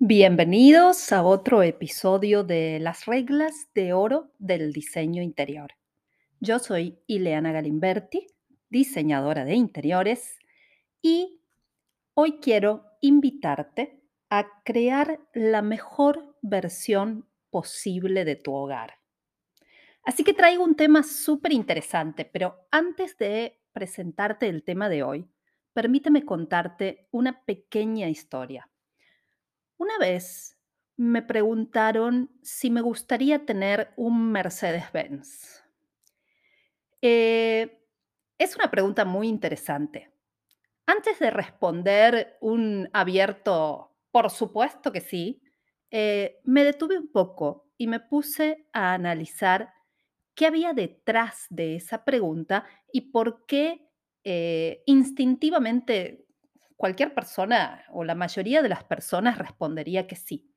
Bienvenidos a otro episodio de Las reglas de oro del diseño interior. Yo soy Ileana Galimberti, diseñadora de interiores, y hoy quiero invitarte a crear la mejor versión posible de tu hogar. Así que traigo un tema súper interesante, pero antes de presentarte el tema de hoy, permíteme contarte una pequeña historia. Una vez me preguntaron si me gustaría tener un Mercedes-Benz. Eh, es una pregunta muy interesante. Antes de responder un abierto, por supuesto que sí, eh, me detuve un poco y me puse a analizar qué había detrás de esa pregunta y por qué eh, instintivamente cualquier persona o la mayoría de las personas respondería que sí.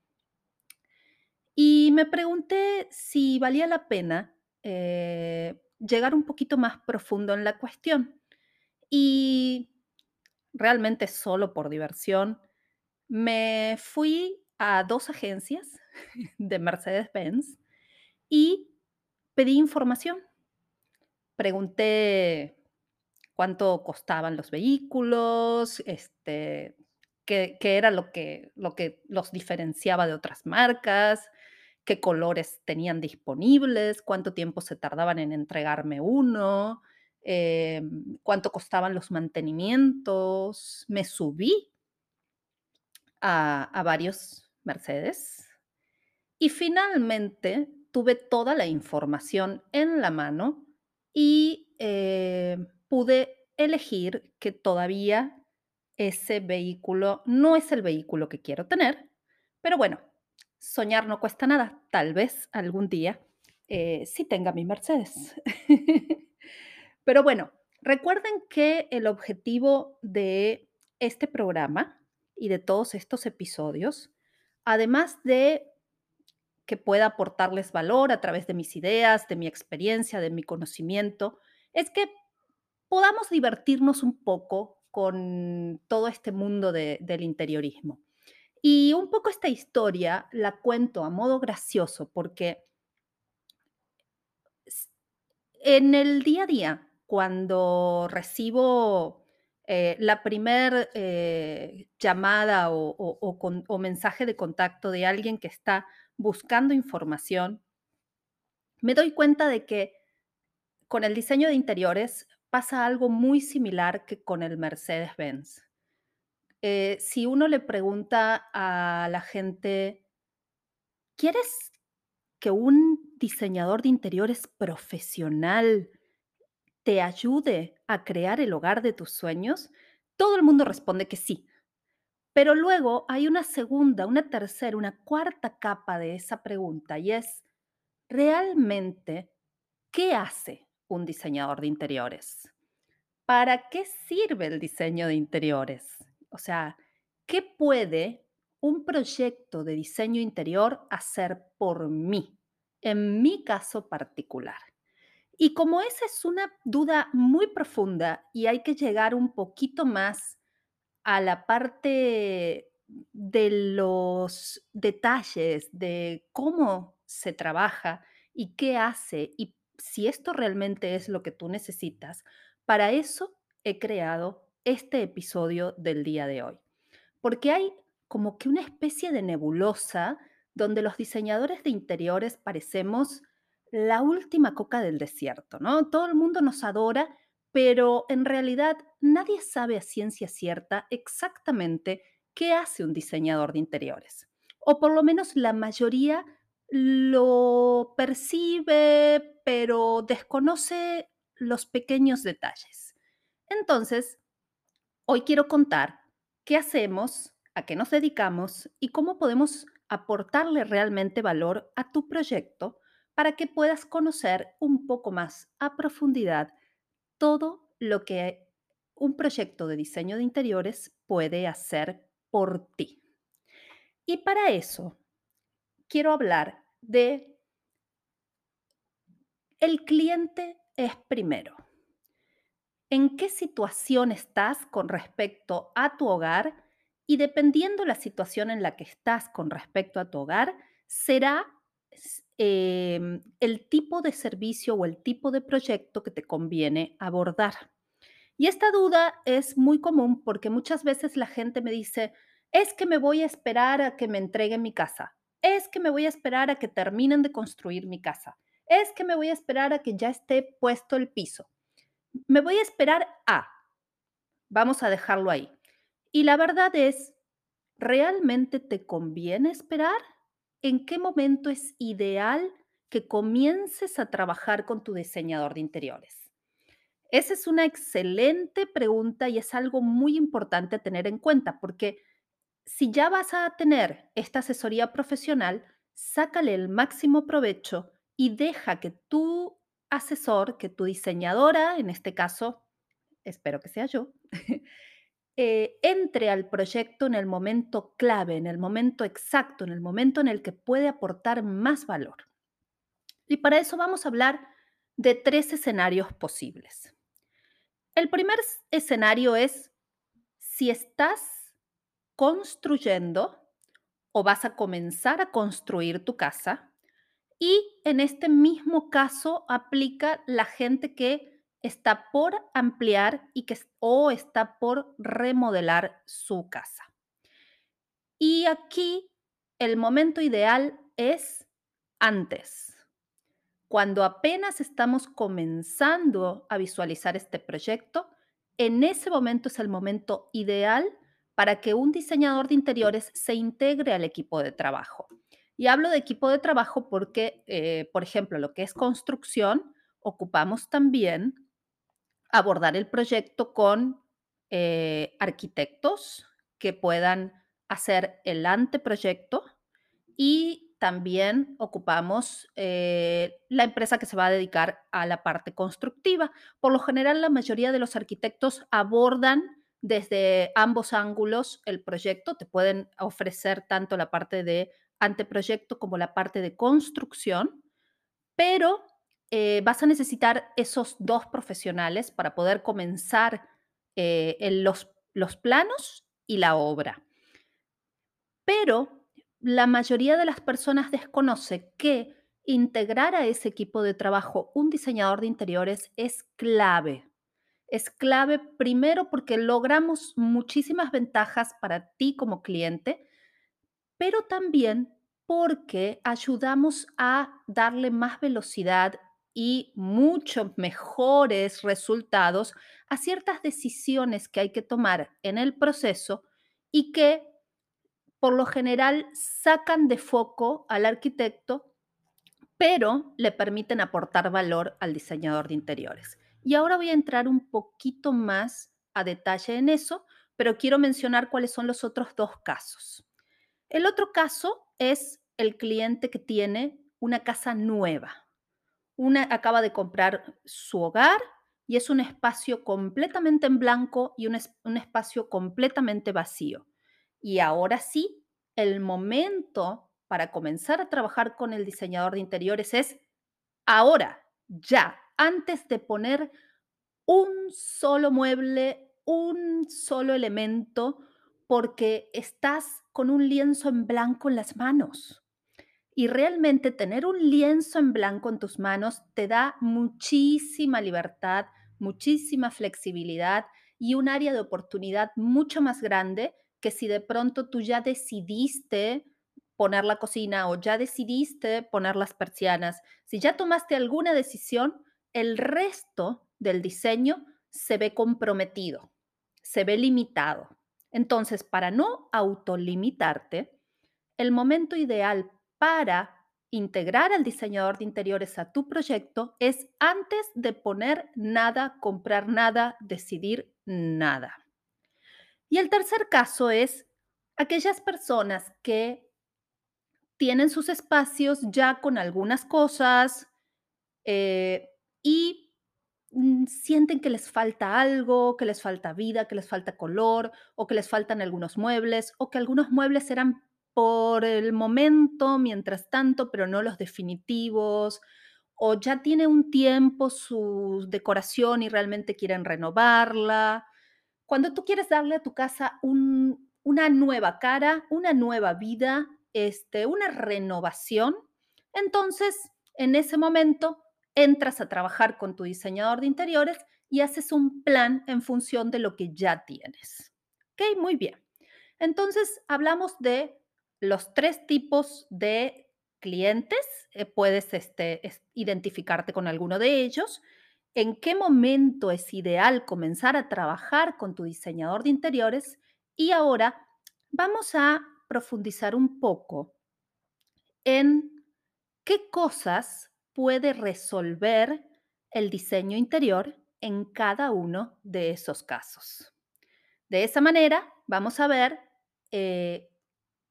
Y me pregunté si valía la pena eh, llegar un poquito más profundo en la cuestión. Y realmente solo por diversión, me fui a dos agencias de Mercedes-Benz y pedí información. Pregunté cuánto costaban los vehículos, este, qué, era lo que, lo que los diferenciaba de otras marcas, qué colores tenían disponibles, cuánto tiempo se tardaban en entregarme uno, em, cuánto costaban los mantenimientos. Me subí a, a varios Mercedes y finalmente tuve toda la información en la mano y eh, pude elegir que todavía ese vehículo no es el vehículo que quiero tener, pero bueno, soñar no cuesta nada. Tal vez algún día eh, sí tenga mi Mercedes. pero bueno, recuerden que el objetivo de este programa y de todos estos episodios, además de que pueda aportarles valor a través de mis ideas, de mi experiencia, de mi conocimiento, es que podamos divertirnos un poco con todo este mundo de, del interiorismo. Y un poco esta historia la cuento a modo gracioso porque en el día a día, cuando recibo eh, la primer eh, llamada o mensaje de contacto de alguien que está buscando información, me doy cuenta de que con el diseño de interiores pasa algo muy similar que con el Mercedes-Benz. Eh, si uno le pregunta a la gente, ¿quieres que un diseñador de interiores profesional te ayude a crear el hogar de tus sueños? Todo el mundo responde que sí. Pero luego hay una segunda, una tercera, una cuarta capa de esa pregunta y es, ¿realmente qué hace un diseñador de interiores? ¿Para qué sirve el diseño de interiores? O sea, ¿qué puede un proyecto de diseño interior hacer por mí, en mi caso particular? Y como esa es una duda muy profunda y hay que llegar un poquito más a la parte de los detalles de cómo se trabaja y qué hace y si esto realmente es lo que tú necesitas, para eso he creado este episodio del día de hoy. Porque hay como que una especie de nebulosa donde los diseñadores de interiores parecemos la última coca del desierto, ¿no? Todo el mundo nos adora pero en realidad nadie sabe a ciencia cierta exactamente qué hace un diseñador de interiores. O por lo menos la mayoría lo percibe, pero desconoce los pequeños detalles. Entonces, hoy quiero contar qué hacemos, a qué nos dedicamos y cómo podemos aportarle realmente valor a tu proyecto para que puedas conocer un poco más a profundidad todo lo que un proyecto de diseño de interiores puede hacer por ti. Y para eso quiero hablar de el cliente es primero. ¿En qué situación estás con respecto a tu hogar Y dependiendo la situación en la que estás con respecto a tu hogar, será em, el tipo de servicio o el tipo de proyecto que te conviene abordar. Y esta duda es muy común porque muchas veces la gente me dice, es que me voy a esperar a que me entreguen mi casa, es que me voy a esperar a que terminen de construir mi casa, es que me voy a esperar a que ya esté puesto el piso, me voy a esperar a, vamos a dejarlo ahí. Y la verdad es, ¿realmente te conviene esperar? ¿En qué momento es ideal que comiences a trabajar con tu diseñador de interiores? Esa es una excelente pregunta y es algo muy importante tener en cuenta, porque si ya vas a tener esta asesoría profesional, sácale el máximo provecho y deja que tu asesor, que tu diseñadora, en este caso, espero que sea yo, eh, entre al proyecto en el momento clave, en el momento exacto, en el momento en el que puede aportar más valor. Y para eso vamos a hablar de tres escenarios posibles. El primer escenario es si estás construyendo o vas a comenzar a construir tu casa y en este mismo caso aplica la gente que está por ampliar y que o está por remodelar su casa. Y aquí el momento ideal es antes. Cuando apenas estamos comenzando a visualizar este proyecto, en ese momento es el momento ideal para que un diseñador de interiores se integre al equipo de trabajo. Y hablo de equipo de trabajo porque, eh, por ejemplo, lo que es construcción, ocupamos también abordar el proyecto con eh, arquitectos que puedan hacer el anteproyecto y también ocupamos eh, la empresa que se va a dedicar a la parte constructiva. Por lo general, la mayoría de los arquitectos abordan desde ambos ángulos el proyecto, te pueden ofrecer tanto la parte de anteproyecto como la parte de construcción, pero eh, vas a necesitar esos dos profesionales para poder comenzar eh, en los, los planos y la obra. Pero la mayoría de las personas desconoce que integrar a ese equipo de trabajo un diseñador de interiores es clave. Es clave primero porque logramos muchísimas ventajas para ti como cliente, pero también porque ayudamos a darle más velocidad y muchos mejores resultados a ciertas decisiones que hay que tomar en el proceso y que por lo general sacan de foco al arquitecto, pero le permiten aportar valor al diseñador de interiores. Y ahora voy a entrar un poquito más a detalle en eso, pero quiero mencionar cuáles son los otros dos casos. El otro caso es el cliente que tiene una casa nueva. Una acaba de comprar su hogar y es un espacio completamente en blanco y un, es- un espacio completamente vacío. Y ahora sí, el momento para comenzar a trabajar con el diseñador de interiores es ahora, ya, antes de poner un solo mueble, un solo elemento, porque estás con un lienzo en blanco en las manos. Y realmente tener un lienzo en blanco en tus manos te da muchísima libertad, muchísima flexibilidad y un área de oportunidad mucho más grande que si de pronto tú ya decidiste poner la cocina o ya decidiste poner las persianas. Si ya tomaste alguna decisión, el resto del diseño se ve comprometido, se ve limitado. Entonces, para no autolimitarte, el momento ideal para integrar al diseñador de interiores a tu proyecto es antes de poner nada, comprar nada, decidir nada. Y el tercer caso es aquellas personas que tienen sus espacios ya con algunas cosas eh, y mm, sienten que les falta algo, que les falta vida, que les falta color, o que les faltan algunos muebles, o que algunos muebles eran por el momento, mientras tanto, pero no los definitivos, o ya tiene un tiempo su decoración y realmente quieren renovarla. Cuando tú quieres darle a tu casa un una nueva cara, una nueva vida, este, una renovación. Entonces, en ese momento, entras a trabajar con tu diseñador de interiores y haces un plan en función de lo que ya tienes. ¿Ok? Muy bien. Entonces, hablamos de los tres tipos de clientes. Eh, puedes este, es- identificarte con alguno de ellos. ¿En qué momento es ideal comenzar a trabajar con tu diseñador de interiores? Y ahora vamos a profundizar un poco en qué cosas puede resolver el diseño interior en cada uno de esos casos. De esa manera, vamos a ver eh,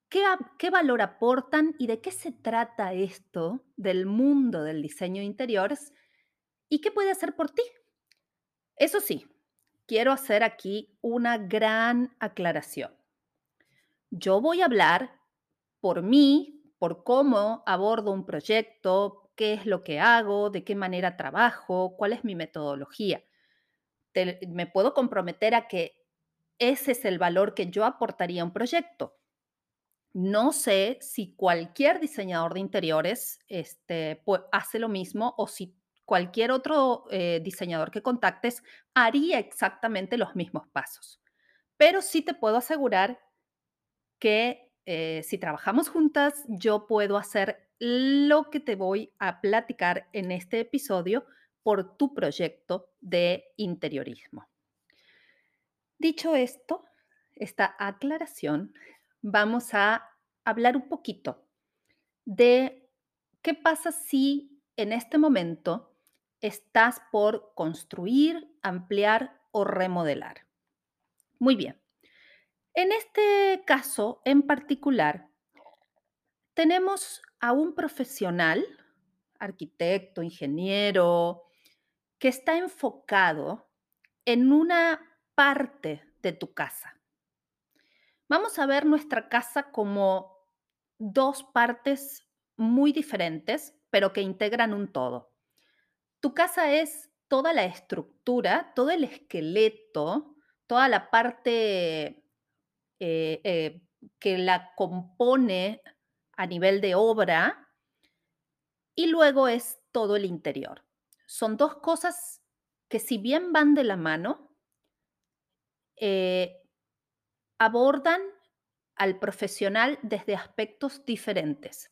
qué, qué valor aportan y de qué se trata esto del mundo del diseño de interiores y qué puede hacer por ti. Eso sí, quiero hacer aquí una gran aclaración. Yo voy a hablar por mí, por cómo abordo un proyecto, qué es lo que hago, de qué manera trabajo, cuál es mi metodología. Me puedo comprometer a que ese es el valor que yo aportaría a un proyecto. No sé si cualquier diseñador de interiores este, hace lo mismo o si cualquier otro eh, diseñador que contactes haría exactamente los mismos pasos. Pero sí te puedo asegurar que eh, si trabajamos juntas, yo puedo hacer lo que te voy a platicar en este episodio por tu proyecto de interiorismo. Dicho esto, esta aclaración, vamos a hablar un poquito de qué pasa si en este momento estás por construir, ampliar o remodelar. Muy bien. En este caso en particular, tenemos a un profesional, arquitecto, ingeniero, que está enfocado en una parte de tu casa. Vamos a ver nuestra casa como dos partes muy diferentes, pero que integran un todo. Tu casa es toda la estructura, todo el esqueleto, toda la parte eh, eh, que la compone a nivel de obra y luego es todo el interior. Son dos cosas que si bien van de la mano, eh, abordan al profesional desde aspectos diferentes.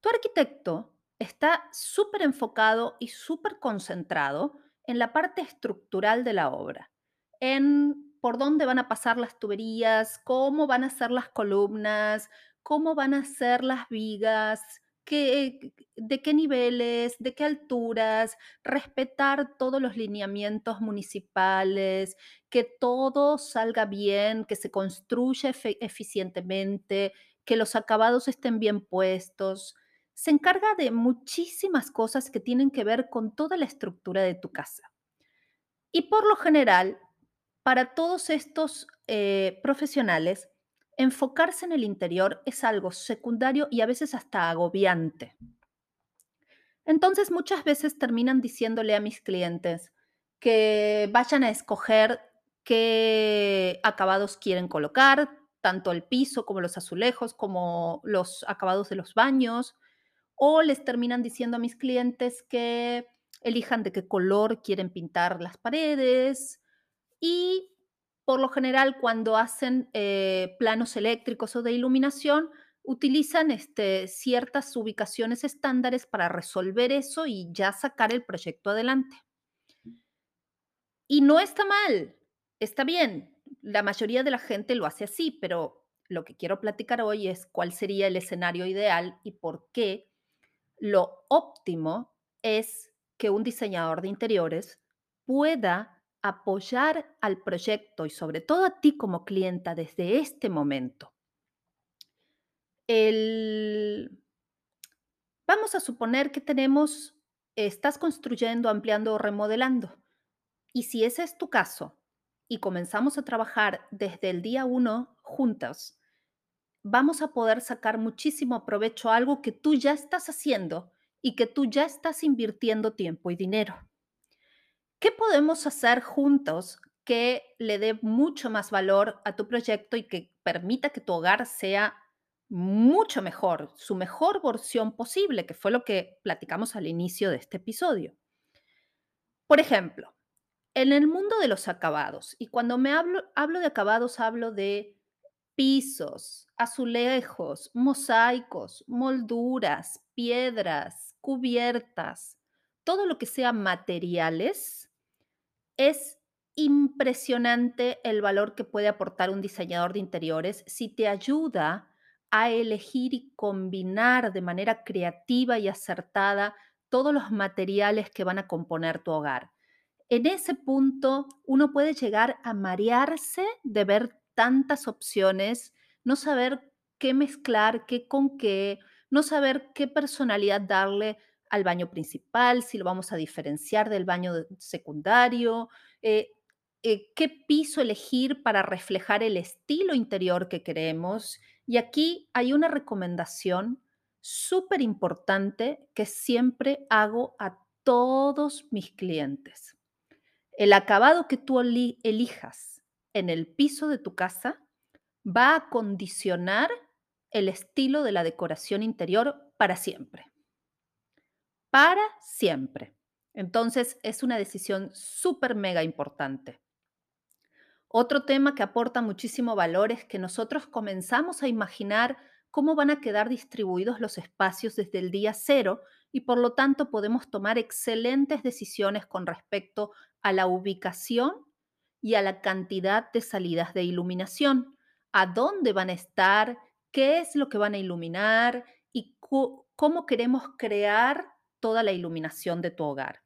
Tu arquitecto está súper enfocado y súper concentrado en la parte estructural de la obra, en por dónde van a pasar las tuberías, cómo van a ser las columnas, cómo van a ser las vigas, qué, de qué niveles, de qué alturas, respetar todos los lineamientos municipales, que todo salga bien, que se construya eficientemente, que los acabados estén bien puestos. Se encarga de muchísimas cosas que tienen que ver con toda la estructura de tu casa. Y por lo general, para todos estos eh, profesionales, enfocarse en el interior es algo secundario y a veces hasta agobiante. Entonces, muchas veces terminan diciéndole a mis clientes que vayan a escoger qué acabados quieren colocar, tanto el piso como los azulejos, como los acabados de los baños, o les terminan diciendo a mis clientes que elijan de qué color quieren pintar las paredes y por lo general cuando hacen eh, planos eléctricos o de iluminación, utilizan este, ciertas ubicaciones estándares para resolver eso y ya sacar el proyecto adelante. Y no está mal, está bien. La mayoría de la gente lo hace así, pero lo que quiero platicar hoy es cuál sería el escenario ideal y por qué lo óptimo es que un diseñador de interiores pueda apoyar al proyecto y sobre todo a ti como clienta desde este momento. El, vamos a suponer que tenemos, estás construyendo, ampliando o remodelando. Y si ese es tu caso y comenzamos a trabajar desde el día uno juntas, vamos a poder sacar muchísimo provecho a algo que tú ya estás haciendo y que tú ya estás invirtiendo tiempo y dinero. ¿Qué podemos hacer juntos que le dé mucho más valor a tu proyecto y que permita que tu hogar sea mucho mejor, su mejor versión posible, que fue lo que platicamos al inicio de este episodio. Por ejemplo, en el mundo de los acabados, y cuando me hablo, hablo de acabados, hablo de pisos, azulejos, mosaicos, molduras, piedras, cubiertas, todo lo que sea materiales, es impresionante el valor que puede aportar un diseñador de interiores si te ayuda a elegir y combinar de manera creativa y acertada todos los materiales que van a componer tu hogar. En ese punto uno puede llegar a marearse de ver tantas opciones, no saber qué mezclar, qué con qué, no saber qué personalidad darle al baño principal, si lo vamos a diferenciar del baño secundario, eh, eh, qué piso elegir para reflejar el estilo interior que queremos. Y aquí hay una recomendación súper importante que siempre hago a todos mis clientes. El acabado que tú elijas en el piso de tu casa va a condicionar el estilo de la decoración interior para siempre. Para siempre. Entonces es una decisión súper mega importante. Otro tema que aporta muchísimo valor es que nosotros comenzamos a imaginar cómo van a quedar distribuidos los espacios desde el día cero y por lo tanto podemos tomar excelentes decisiones con respecto a la ubicación y a la cantidad de salidas de iluminación, a dónde van a estar, qué es lo que van a iluminar y cómo queremos crear toda la iluminación de tu hogar.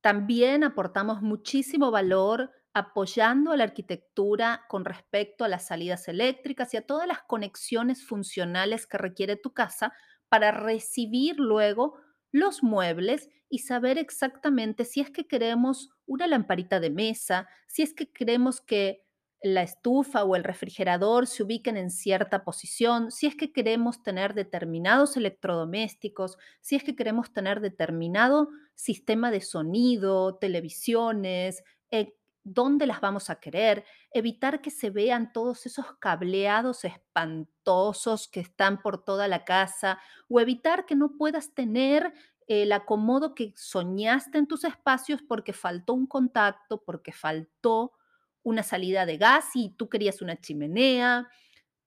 También aportamos muchísimo valor apoyando a la arquitectura con respecto a las salidas eléctricas y a todas las conexiones funcionales que requiere tu casa para recibir luego los muebles y saber exactamente si es que queremos una lamparita de mesa, si es que queremos que la estufa o el refrigerador se ubiquen en cierta posición, si es que queremos tener determinados electrodomésticos, si es que queremos tener determinado sistema de sonido, televisiones, eh, dónde las vamos a querer, evitar que se vean todos esos cableados espantosos que están por toda la casa o evitar que no puedas tener el acomodo que soñaste en tus espacios porque faltó un contacto, porque faltó una salida de gas y tú querías una chimenea.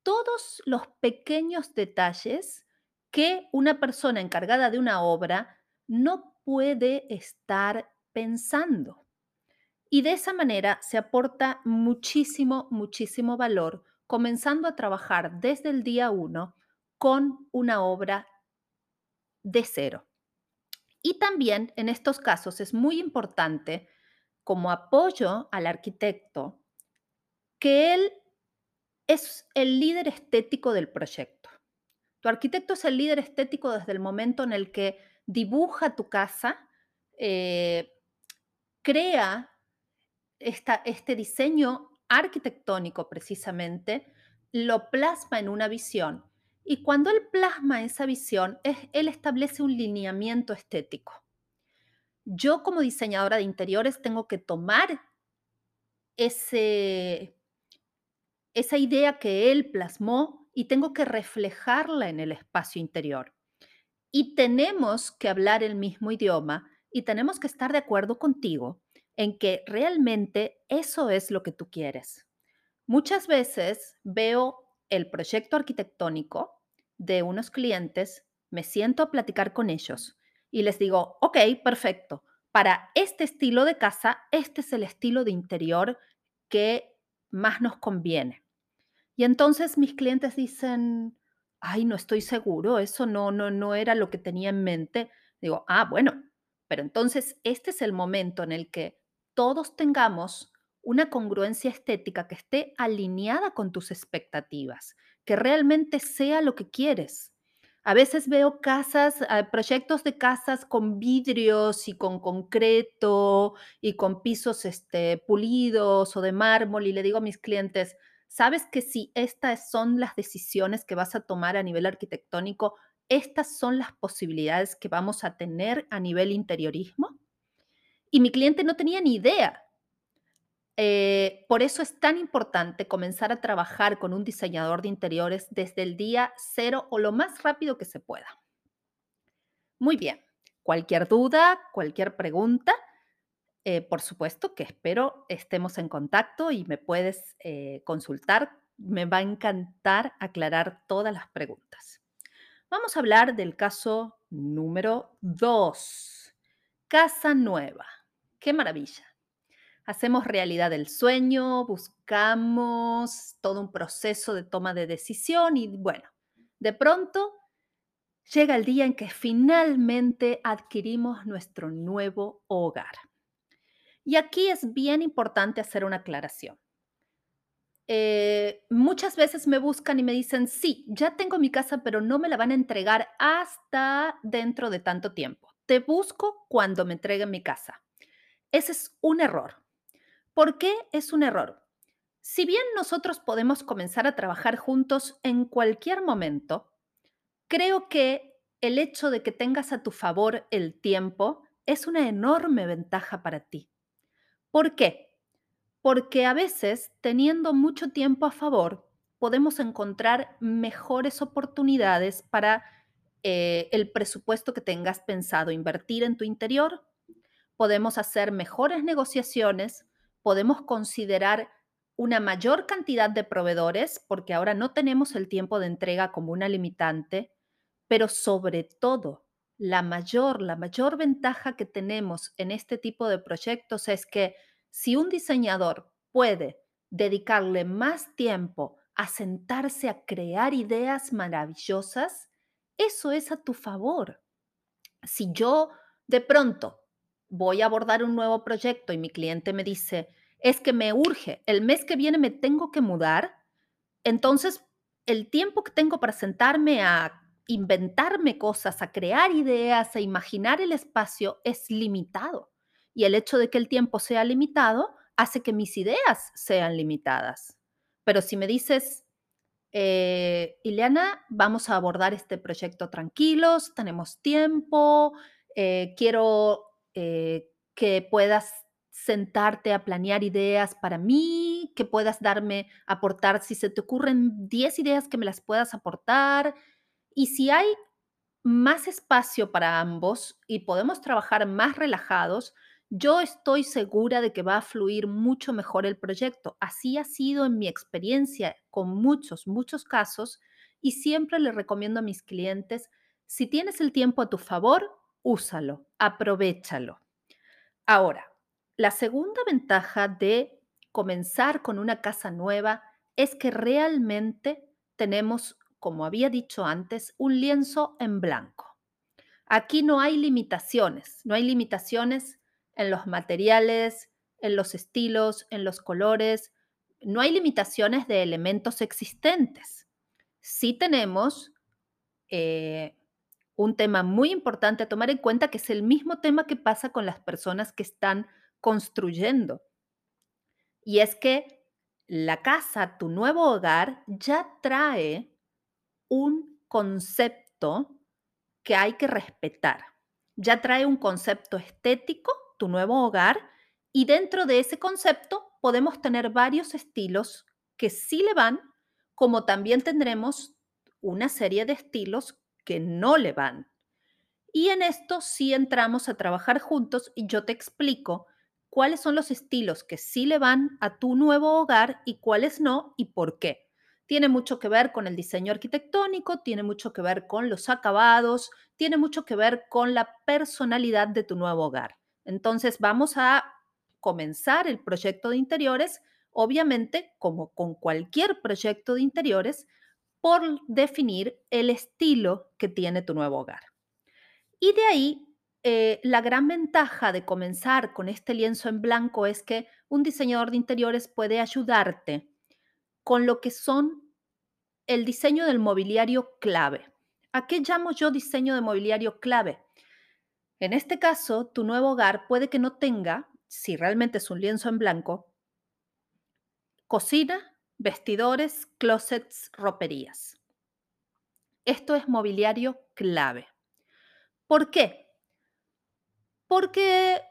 Todos los pequeños detalles que una persona encargada de una obra no puede estar pensando. Y de esa manera se aporta muchísimo, muchísimo valor, comenzando a trabajar desde el día uno con una obra de cero. Y también en estos casos es muy importante como apoyo al arquitecto que él es el líder estético del proyecto. Tu arquitecto es el líder estético desde el momento en el que dibuja tu casa, eh, crea este diseño arquitectónico precisamente, lo plasma en una visión. Y cuando él plasma esa visión, él establece un lineamiento estético yo como diseñadora de interiores tengo que tomar ese, esa idea que él plasmó y tengo que reflejarla en el espacio interior. Y tenemos que hablar el mismo idioma y tenemos que estar de acuerdo contigo en que realmente eso es lo que tú quieres. Muchas veces veo el proyecto arquitectónico de unos clientes, me siento a platicar con ellos y les digo, ok, perfecto, para este estilo de casa, este es el estilo de interior que más nos conviene. Y entonces mis clientes dicen, ay, no estoy seguro, eso no, no, no era lo que tenía en mente. Digo, ah, bueno, pero entonces este es el momento en el que todos tengamos una congruencia estética que esté alineada con tus expectativas, que realmente sea lo que quieres. A veces veo casas, ah, proyectos de casas con vidrios y con concreto y con pisos este, pulidos o de mármol y le digo a mis clientes, ¿sabes que si estas son las decisiones que vas a tomar a nivel arquitectónico, estas son las posibilidades que vamos a tener a nivel interiorismo? Y mi cliente no tenía ni idea. Eh, por eso es tan importante comenzar a trabajar con un diseñador de interiores desde el día cero o lo más rápido que se pueda. Muy bien, cualquier duda, cualquier pregunta, eh, por supuesto que espero estemos en contacto y me puedes eh, consultar. Me va a encantar aclarar todas las preguntas. Vamos a hablar del caso número 2. Casa nueva. Qué maravilla. Hacemos realidad el sueño, buscamos todo un proceso de toma de decisión y bueno, de pronto llega el día en que finalmente adquirimos nuestro nuevo hogar. Y aquí es bien importante hacer una aclaración. Eh, muchas veces me buscan y me dicen, sí, ya tengo mi casa, pero no me la van a entregar hasta dentro de tanto tiempo. Te busco cuando me entreguen mi casa. Ese es un error. ¿Por qué es un error? Si bien nosotros podemos comenzar a trabajar juntos en cualquier momento, creo que el hecho de que tengas a tu favor el tiempo es una enorme ventaja para ti. ¿Por qué? Porque a veces, teniendo mucho tiempo a favor, podemos encontrar mejores oportunidades para eh, el presupuesto que tengas pensado invertir en tu interior. Podemos hacer mejores negociaciones, podemos considerar una mayor cantidad de proveedores, porque ahora no tenemos el tiempo de entrega como una limitante, pero sobre todo, la mayor, la mayor ventaja que tenemos en este tipo de proyectos es que si un diseñador puede dedicarle más tiempo a sentarse a crear ideas maravillosas, eso es a tu favor. Si yo de pronto voy a abordar un nuevo proyecto y mi cliente me dice, es que me urge, el mes que viene me tengo que mudar, entonces el tiempo que tengo para sentarme a inventarme cosas, a crear ideas, a imaginar el espacio es limitado. Y el hecho de que el tiempo sea limitado hace que mis ideas sean limitadas. Pero si me dices, eh, Ileana, vamos a abordar este proyecto tranquilos, tenemos tiempo, eh, quiero eh, que puedas sentarte a planear ideas para mí, que puedas darme, aportar, si se te ocurren 10 ideas que me las puedas aportar. Y si hay más espacio para ambos y podemos trabajar más relajados, yo estoy segura de que va a fluir mucho mejor el proyecto. Así ha sido en mi experiencia con muchos, muchos casos y siempre le recomiendo a mis clientes, si tienes el tiempo a tu favor, úsalo, aprovechalo. Ahora, la segunda ventaja de comenzar con una casa nueva es que realmente tenemos, como había dicho antes, un lienzo en blanco. Aquí no hay limitaciones, no hay limitaciones en los materiales, en los estilos, en los colores. No hay limitaciones de elementos existentes. Sí tenemos eh, un tema muy importante a tomar en cuenta, que es el mismo tema que pasa con las personas que están construyendo. Y es que la casa, tu nuevo hogar, ya trae un concepto que hay que respetar. Ya trae un concepto estético tu nuevo hogar y dentro de ese concepto podemos tener varios estilos que sí le van, como también tendremos una serie de estilos que no le van. Y en esto sí entramos a trabajar juntos y yo te explico cuáles son los estilos que sí le van a tu nuevo hogar y cuáles no y por qué. Tiene mucho que ver con el diseño arquitectónico, tiene mucho que ver con los acabados, tiene mucho que ver con la personalidad de tu nuevo hogar. Entonces vamos a comenzar el proyecto de interiores, obviamente, como con cualquier proyecto de interiores, por definir el estilo que tiene tu nuevo hogar. Y de ahí, eh, la gran ventaja de comenzar con este lienzo en blanco es que un diseñador de interiores puede ayudarte con lo que son el diseño del mobiliario clave. ¿A qué llamo yo diseño de mobiliario clave? En este caso, tu nuevo hogar puede que no tenga, si realmente es un lienzo en blanco, cocina, vestidores, closets, roperías. Esto es mobiliario clave. ¿Por qué? Porque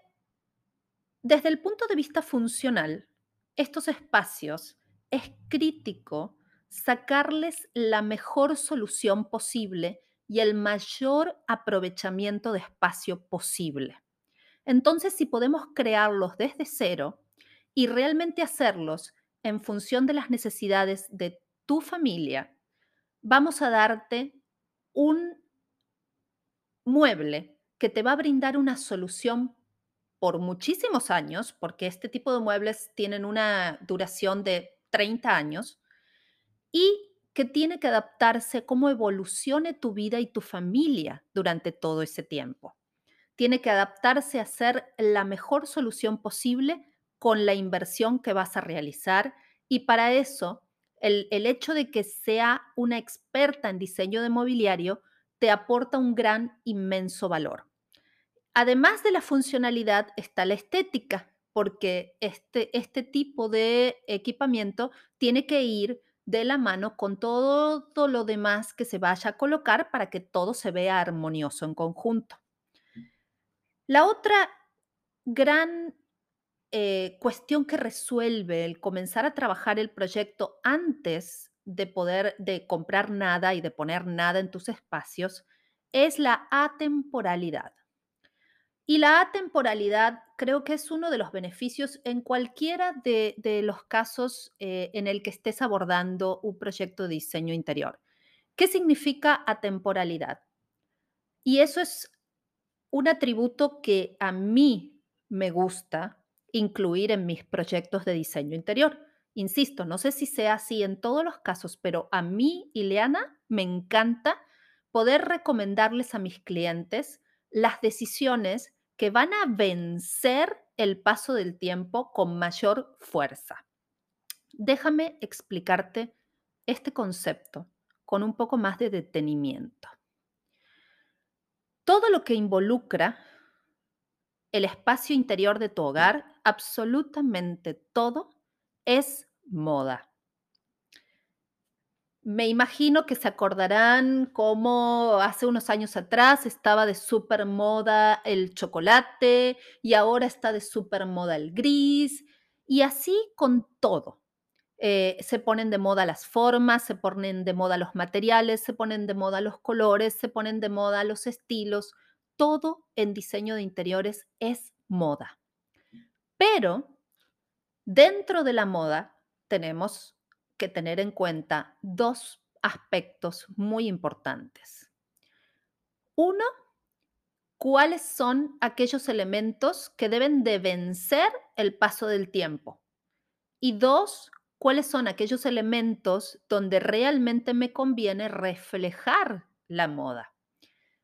desde el punto de vista funcional, estos espacios es crítico sacarles la mejor solución posible y el mayor aprovechamiento de espacio posible. Entonces, si podemos crearlos desde cero y realmente hacerlos en función de las necesidades de tu familia, vamos a darte un mueble que te va a brindar una solución por muchísimos años, porque este tipo de muebles tienen una duración de 30 años, y que tiene que adaptarse a cómo evolucione tu vida y tu familia durante todo ese tiempo. Tiene que adaptarse a ser la mejor solución posible con la inversión que vas a realizar y para eso el, el hecho de que sea una experta en diseño de mobiliario aporta un gran, inmenso valor. Además de la funcionalidad está la estética, porque este, este tipo de equipamiento tiene que ir de la mano con todo lo demás que se vaya a colocar para que todo se vea armonioso en conjunto. La otra gran eh, cuestión que resuelve el comenzar a trabajar el proyecto antes de poder de comprar nada y de poner nada en tus espacios es la atemporalidad. Y la atemporalidad creo que es uno de los beneficios en cualquiera de, los casos eh, en el que estés abordando un proyecto de diseño interior. ¿Qué significa atemporalidad? Y eso es un atributo que a mí me gusta incluir en mis proyectos de diseño interior. Insisto, no sé si sea así en todos los casos, pero a mí, Ileana, me encanta poder recomendarles a mis clientes las decisiones que van a vencer el paso del tiempo con mayor fuerza. Déjame explicarte este concepto con un poco más de detenimiento. Todo lo que involucra el espacio interior de tu hogar, absolutamente todo, es moda. Me imagino que se acordarán cómo hace unos años atrás estaba de super moda el chocolate y ahora está de super moda el gris y así con todo. Eh, se ponen de moda las formas, se ponen de moda los materiales, se ponen de moda los colores, se ponen de moda los estilos. Todo en diseño de interiores es moda. Pero dentro de la moda tenemos que tener en cuenta dos aspectos muy importantes. Uno, cuáles son aquellos elementos que deben de vencer el paso del tiempo. Y dos, cuáles son aquellos elementos donde realmente me conviene reflejar la moda.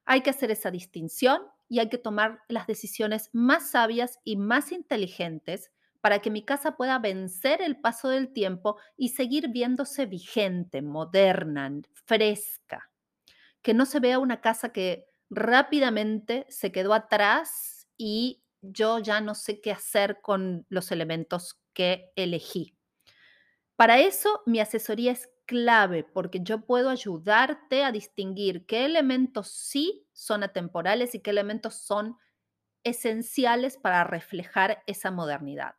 Hay que hacer esa distinción y hay que tomar las decisiones más sabias y más inteligentes para que mi casa pueda vencer el paso del tiempo y seguir viéndose vigente, moderna, fresca. Que no se vea una casa que rápidamente se quedó atrás y yo ya no sé qué hacer con los elementos que elegí. Para eso mi asesoría es clave porque yo puedo ayudarte a distinguir qué elementos sí son atemporales y qué elementos son esenciales para reflejar esa modernidad.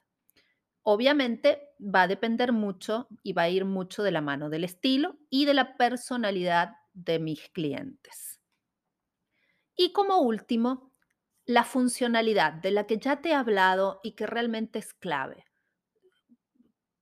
Obviamente va a depender mucho y va a ir mucho de la mano del estilo y de la personalidad de mis clientes. Y como último, la funcionalidad de la que ya te he hablado y que realmente es clave.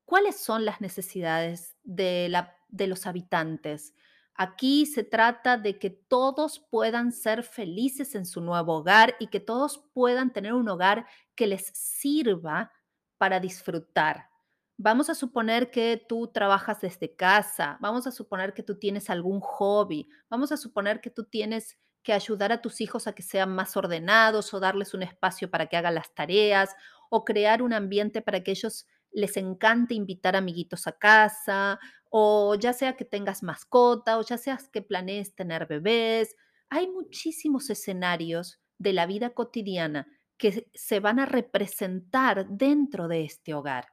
¿Cuáles son las necesidades de, la, de los habitantes? Aquí se trata de que todos puedan ser felices en su nuevo hogar y que todos puedan tener un hogar que les sirva para disfrutar. Vamos a suponer que tú trabajas desde casa, vamos a suponer que tú tienes algún hobby, vamos a suponer que tú tienes que ayudar a tus hijos a que sean más ordenados o darles un espacio para que hagan las tareas o crear un ambiente para que ellos les encante invitar amiguitos a casa o ya sea que tengas mascota o ya sea que planees tener bebés. Hay muchísimos escenarios de la vida cotidiana que se van a representar dentro de este hogar.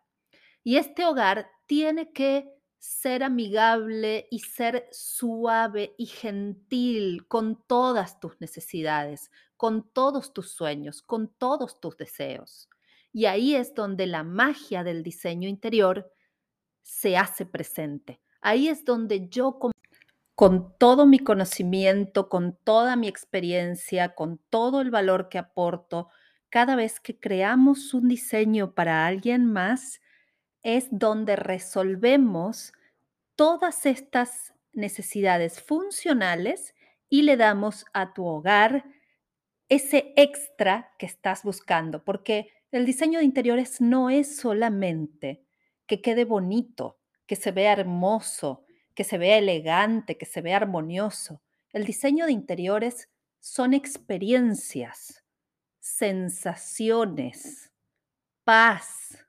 Y este hogar tiene que ser amigable y ser suave y gentil con todas tus necesidades, con todos tus sueños, con todos tus deseos. Y ahí es donde la magia del diseño interior se hace presente. Ahí es donde yo con, con, todo mi conocimiento, con toda mi experiencia, con todo el valor que aporto, cada vez que creamos un diseño para alguien más, es donde resolvemos todas estas necesidades funcionales y le damos a tu hogar ese extra que estás buscando, porque el diseño de interiores no es solamente que quede bonito, que se vea hermoso, que se vea elegante, que se vea armonioso. El diseño de interiores son experiencias, sensaciones, paz,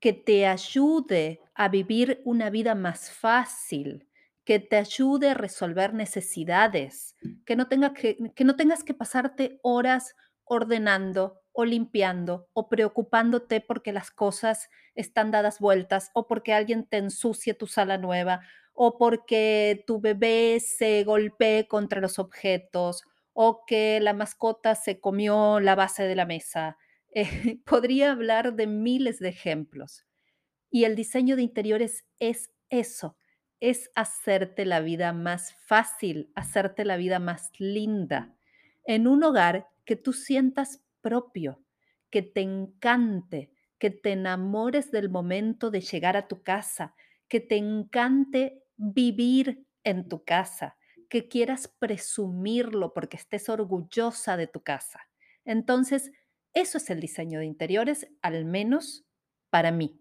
que te ayude a vivir una vida más fácil, que te ayude a resolver necesidades, que no, que, que no tengas que pasarte horas ordenando o limpiando o preocupándote porque las cosas están dadas vueltas o porque alguien te ensucie tu sala nueva o porque tu bebé se golpee contra los objetos o que la mascota se comió la base de la mesa. Eh, podría hablar de miles de ejemplos. Y el diseño de interiores es eso, es hacerte la vida más fácil, hacerte la vida más linda, en un hogar que tú sientas propio, que te encante, que te enamores del momento de llegar a tu casa, que te encante vivir en tu casa, que quieras presumirlo porque estés orgullosa de tu casa. Entonces, eso es el diseño de interiores, al menos para mí.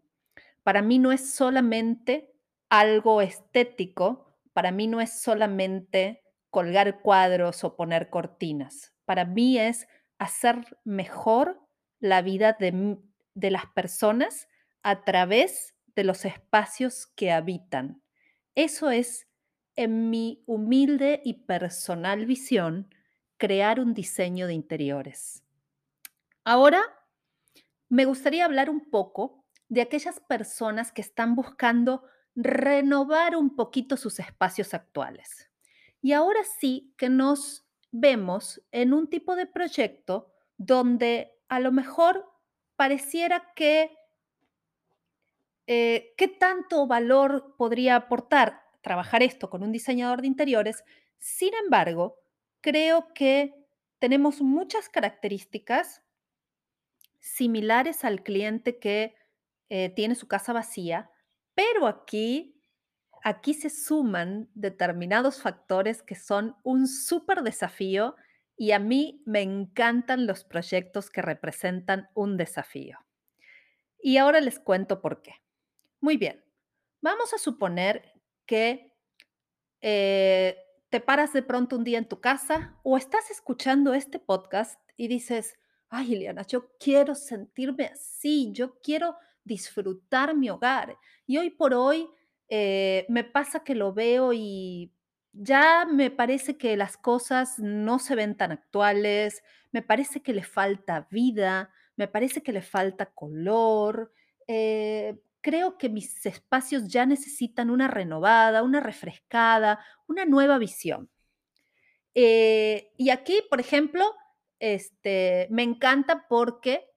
Para mí no es solamente algo estético, para mí no es solamente colgar cuadros o poner cortinas. Para mí es hacer mejor la vida de, de las personas a través de los espacios que habitan. Eso es, en mi humilde y personal visión, crear un diseño de interiores. Ahora, me gustaría hablar un poco de aquellas personas que están buscando renovar un poquito sus espacios actuales. Y ahora sí que nos vemos en un tipo de proyecto donde a lo mejor pareciera que eh, qué tanto valor podría aportar trabajar esto con un diseñador de interiores. Sin embargo, creo que tenemos muchas características similares al cliente que eh, tiene su casa vacía, pero aquí aquí se suman determinados factores que son un súper desafío y a mí me encantan los proyectos que representan un desafío. Y ahora les cuento por qué. Muy bien, vamos a suponer que eh, te paras de pronto un día en tu casa o estás escuchando este podcast y dices, ay, Eliana, yo quiero sentirme así, yo quiero disfrutar mi hogar. Y hoy por hoy eh, me pasa que lo veo y ya me parece que las cosas no se ven tan actuales, me parece que le falta vida, me parece que le falta color. eh, creo que mis espacios ya necesitan una renovada, una refrescada, una nueva visión. Eh, y aquí, por ejemplo, este, me encanta porque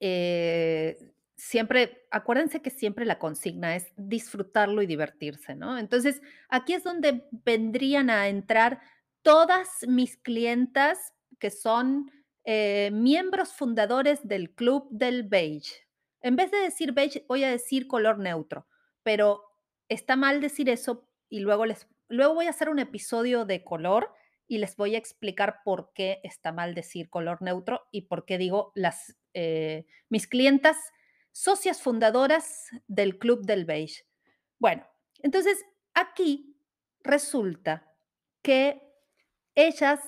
eh, siempre, acuérdense que siempre la consigna es disfrutarlo y divertirse, ¿no? Entonces, aquí es donde vendrían a entrar todas mis clientas que son eh, miembros fundadores del Club del Beige. En vez de decir beige, voy a decir color neutro, pero está mal decir eso y luego les luego voy a hacer un episodio de color y les voy a explicar por qué está mal decir color neutro y por qué digo las eh, mis clientas socias fundadoras del Club del Beige. Bueno, entonces aquí resulta que ellas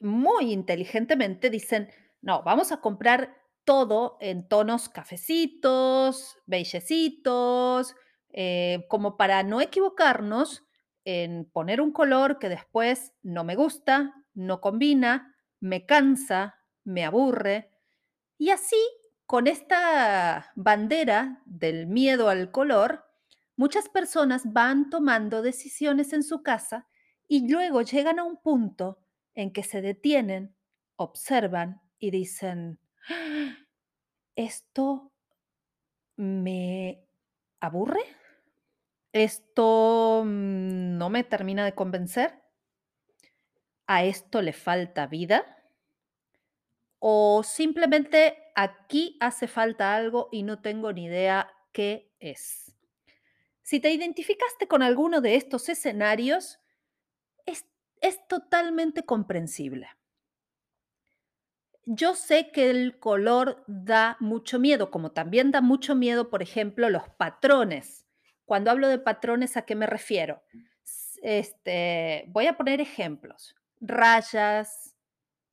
muy inteligentemente dicen, no, vamos a comprar todo en tonos cafecitos, beigecitos, eh, como para no equivocarnos en poner un color que después no me gusta, no combina, me cansa, me aburre. Y así con esta bandera del miedo al color, muchas personas van tomando decisiones en su casa y luego llegan a un punto en que se detienen, observan y dicen, ¿Esto me aburre? ¿Esto mm, no me termina de convencer? ¿A esto le falta vida? ¿O simplemente aquí hace falta algo y no tengo ni idea qué es? Si te identificaste con alguno de estos escenarios, es, es totalmente comprensible. Yo sé que el color da mucho miedo, como también da mucho miedo, por ejemplo, los patrones. Cuando hablo de patrones, ¿a qué me refiero? Este, voy a poner ejemplos. Rayas,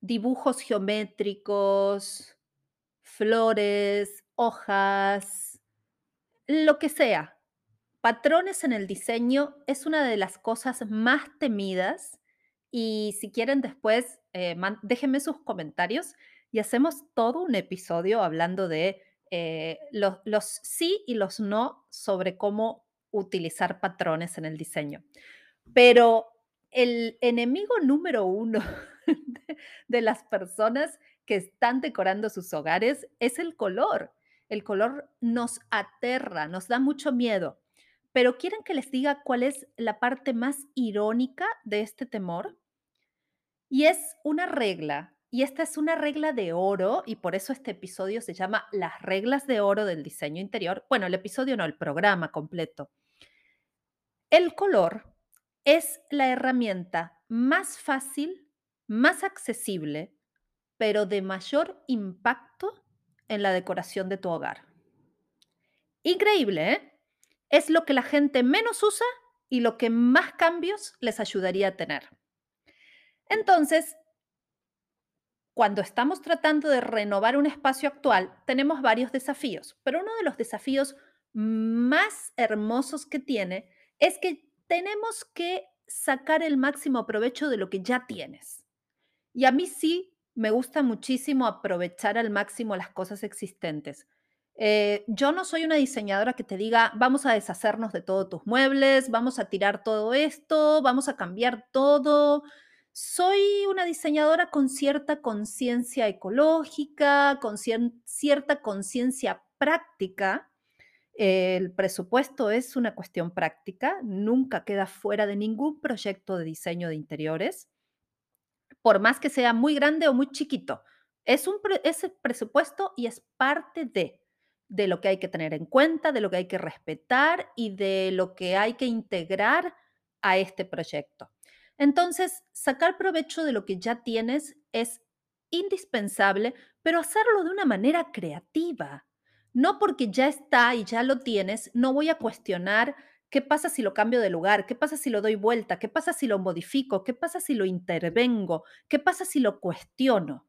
dibujos geométricos, flores, hojas, lo que sea. Patrones en el diseño es una de las cosas más temidas y si quieren después, eh, man- déjenme sus comentarios y hacemos todo un episodio hablando de eh, los, sí y los no sobre cómo utilizar patrones en el diseño. Pero el enemigo número uno de las personas que están decorando sus hogares es el color. El color nos aterra, nos da mucho miedo. Pero ¿quieren que les diga cuál es la parte más irónica de este temor? Y es una regla, y esta es una regla de oro, y por eso este episodio se llama Las reglas de oro del diseño interior. Bueno, el episodio no, el programa completo. El color es la herramienta más fácil, más accesible, pero de mayor impacto en la decoración de tu hogar. Increíble, ¿eh? Es lo que la gente menos usa y lo que más cambios les ayudaría a tener. Entonces, cuando estamos tratando de renovar un espacio actual, tenemos varios desafíos, pero uno de los desafíos más hermosos que tiene es que tenemos que sacar el máximo provecho de lo que ya tienes. Y a mí sí me gusta muchísimo aprovechar al máximo las cosas existentes. Eh, yo no soy una diseñadora que te diga, vamos a deshacernos de todos tus muebles, vamos a tirar todo esto, vamos a cambiar todo. Soy una diseñadora con cierta conciencia ecológica, con cierta conciencia práctica. El presupuesto es una cuestión práctica, nunca queda fuera de ningún proyecto de diseño de interiores por más que sea muy grande o muy chiquito. Es un el presupuesto y es parte de lo que hay que tener en cuenta, de lo que hay que respetar y de lo que hay que integrar a este proyecto. Entonces, sacar provecho de lo que ya tienes es indispensable, pero hacerlo de una manera creativa. No porque ya está y ya lo tienes, no voy a cuestionar qué pasa si lo cambio de lugar, qué pasa si lo doy vuelta, qué pasa si lo modifico, qué pasa si lo intervengo, qué pasa si lo cuestiono.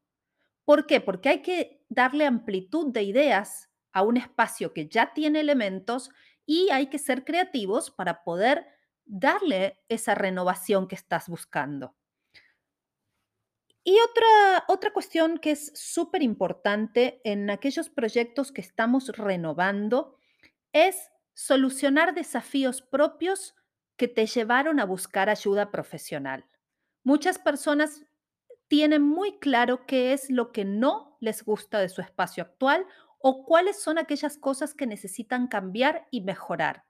¿Por qué? Porque hay que darle amplitud de ideas a un espacio que ya tiene elementos y hay que ser creativos para poder darle esa renovación que estás buscando. Y otra, otra cuestión que es súper importante en aquellos proyectos que estamos renovando es solucionar desafíos propios que te llevaron a buscar ayuda profesional. Muchas personas tienen muy claro qué es lo que no les gusta de su espacio actual o cuáles son aquellas cosas que necesitan cambiar y mejorar.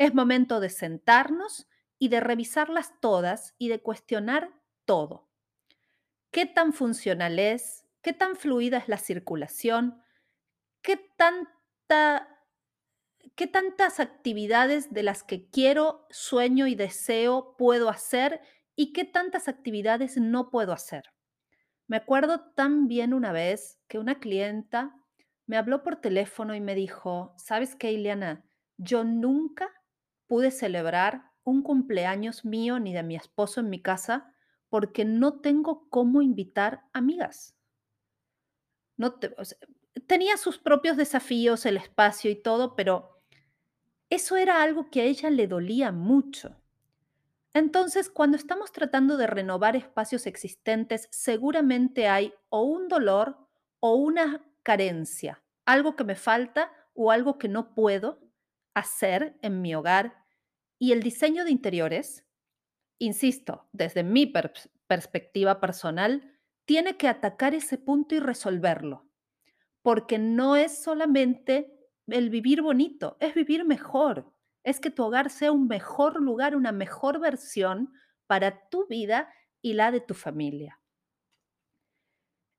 Es momento de sentarnos y de revisarlas todas y de cuestionar todo. ¿Qué tan funcional es? ¿Qué tan fluida es la circulación? ¿Qué ¿Qué tantas actividades de las que quiero, sueño y deseo puedo hacer y qué tantas actividades no puedo hacer? Me acuerdo tan bien una vez que una clienta me habló por teléfono y me dijo, ¿sabes qué, Ileana? Yo nunca pude celebrar un cumpleaños mío ni de mi esposo en mi casa porque no tengo cómo invitar amigas. No tenía sus propios desafíos, el espacio y todo, pero eso era algo que a ella le dolía mucho. Entonces, cuando estamos tratando de renovar espacios existentes, seguramente hay o un dolor o una carencia, algo que me falta o algo que no puedo hacer en mi hogar. Y el diseño de interiores, insisto, desde mi pers- perspectiva personal, tiene que atacar ese punto y resolverlo. porque no es solamente el vivir bonito, es vivir mejor, es que tu hogar sea un mejor lugar, una mejor versión para tu vida y la de tu familia.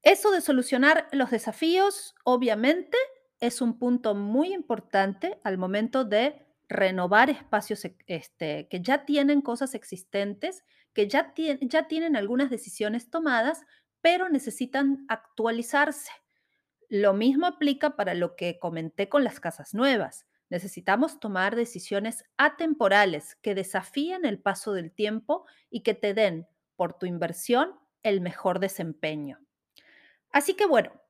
Eso de solucionar los desafíos, obviamente, es un punto muy importante al momento de renovar espacios este, que ya tienen cosas existentes, que ya, ya tienen algunas decisiones tomadas, pero necesitan actualizarse. Lo mismo aplica para lo que comenté con las casas nuevas. Necesitamos tomar decisiones atemporales que desafíen el paso del tiempo y que te den por tu inversión el mejor desempeño. Así que bueno,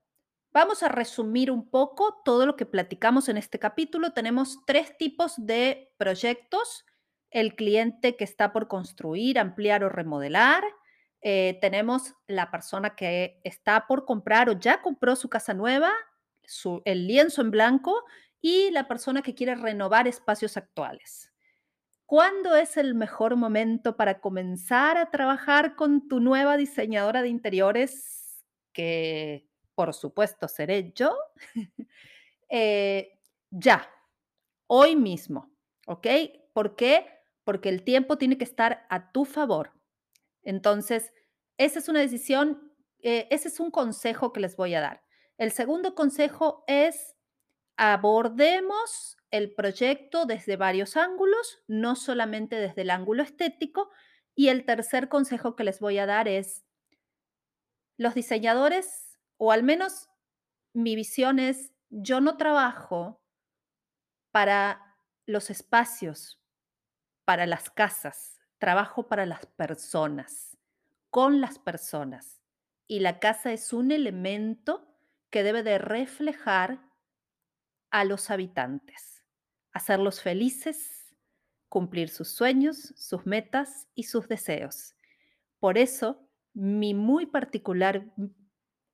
vamos a resumir un poco todo lo que platicamos en este capítulo. Tenemos tres tipos de proyectos. El cliente que está por construir, ampliar o remodelar. Eh, tenemos la persona que está por comprar o ya compró su casa nueva, el lienzo en blanco y la persona que quiere renovar espacios actuales. ¿Cuándo es el mejor momento para comenzar a trabajar con tu nueva diseñadora de interiores? que por supuesto seré yo, eh, ya, hoy mismo, ¿ok? ¿Por qué? Porque el tiempo tiene que estar a tu favor. Entonces, esa es una decisión, eh, ese es un consejo que les voy a dar. El segundo consejo es abordemos el proyecto desde varios ángulos, no solamente desde el ángulo estético. Y el tercer consejo que les voy a dar es los diseñadores, o al menos mi visión es, yo no trabajo para los espacios, para las casas, trabajo para las personas, con las personas. Y la casa es un elemento que debe de reflejar a los habitantes, hacerlos felices, cumplir sus sueños, sus metas y sus deseos. Por eso, mi muy particular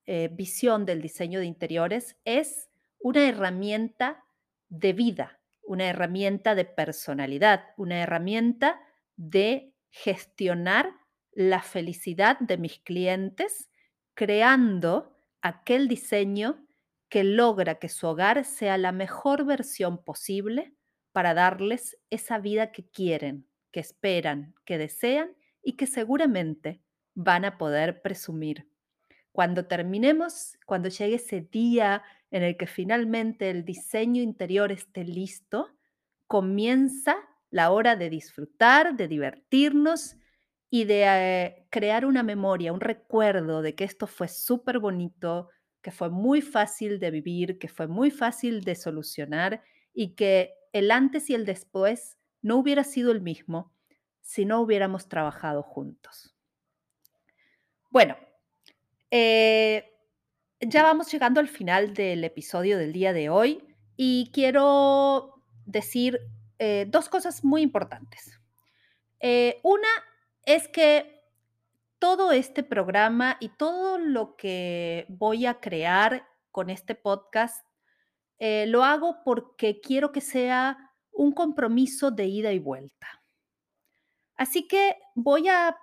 eh, visión del diseño de interiores es una herramienta de vida, una herramienta de personalidad, una herramienta de gestionar la felicidad de mis clientes creando aquel diseño que logra que su hogar sea la mejor versión posible para darles esa vida que quieren, que esperan, que desean y que seguramente van a poder presumir. Cuando terminemos, cuando llegue ese día en el que finalmente el diseño interior esté listo, comienza la hora de disfrutar, de divertirnos y de eh, crear una memoria, un recuerdo de que esto fue súper bonito, que fue muy fácil de vivir, que fue muy fácil de solucionar y que el antes y el después no hubiera sido el mismo si no hubiéramos trabajado juntos. Bueno, eh, ya vamos llegando al final del episodio del día de hoy y quiero decir eh, dos cosas muy importantes. Eh, una es que todo este programa y todo lo que voy a crear con este podcast lo hago porque quiero que sea un compromiso de ida y vuelta. Así que voy a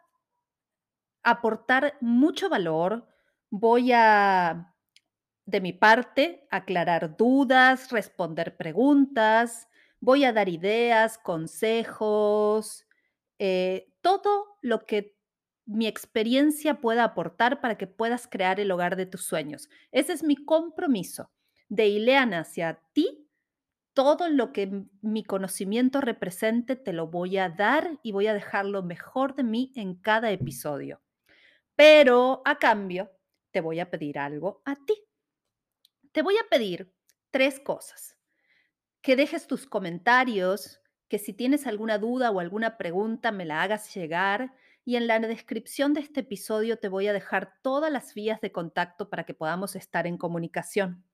aportar mucho valor, voy a, de mi parte, aclarar dudas, responder preguntas, voy a dar ideas, consejos, eh, todo lo que mi experiencia pueda aportar para que puedas crear el hogar de tus sueños. Ese es mi compromiso de Ileana hacia ti. Todo lo que mi conocimiento represente te lo voy a dar y voy a dejar lo mejor de mí en cada episodio. Pero a cambio, te voy a pedir algo a ti. Te voy a pedir tres cosas. Que dejes tus comentarios, que si tienes alguna duda o alguna pregunta me la hagas llegar y en la descripción de este episodio te voy a dejar todas las vías de contacto para que podamos estar en comunicación.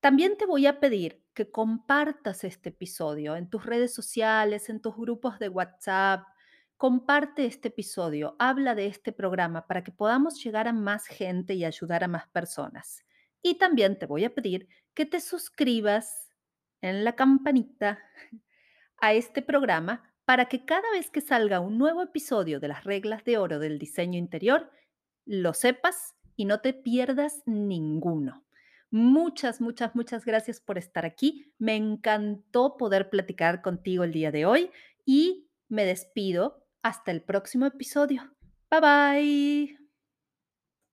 También te voy a pedir que compartas este episodio en tus redes sociales, en tus grupos de WhatsApp, Comparte este episodio, habla de este programa para que podamos llegar a más gente y ayudar a más personas. Y también te voy a pedir que te suscribas en la campanita a este programa para que cada vez que salga un nuevo episodio de las reglas de oro del diseño interior, lo sepas y no te pierdas ninguno. Muchas, muchas, muchas gracias por estar aquí. Me encantó poder platicar contigo el día de hoy y me despido hasta el próximo episodio. Bye, bye.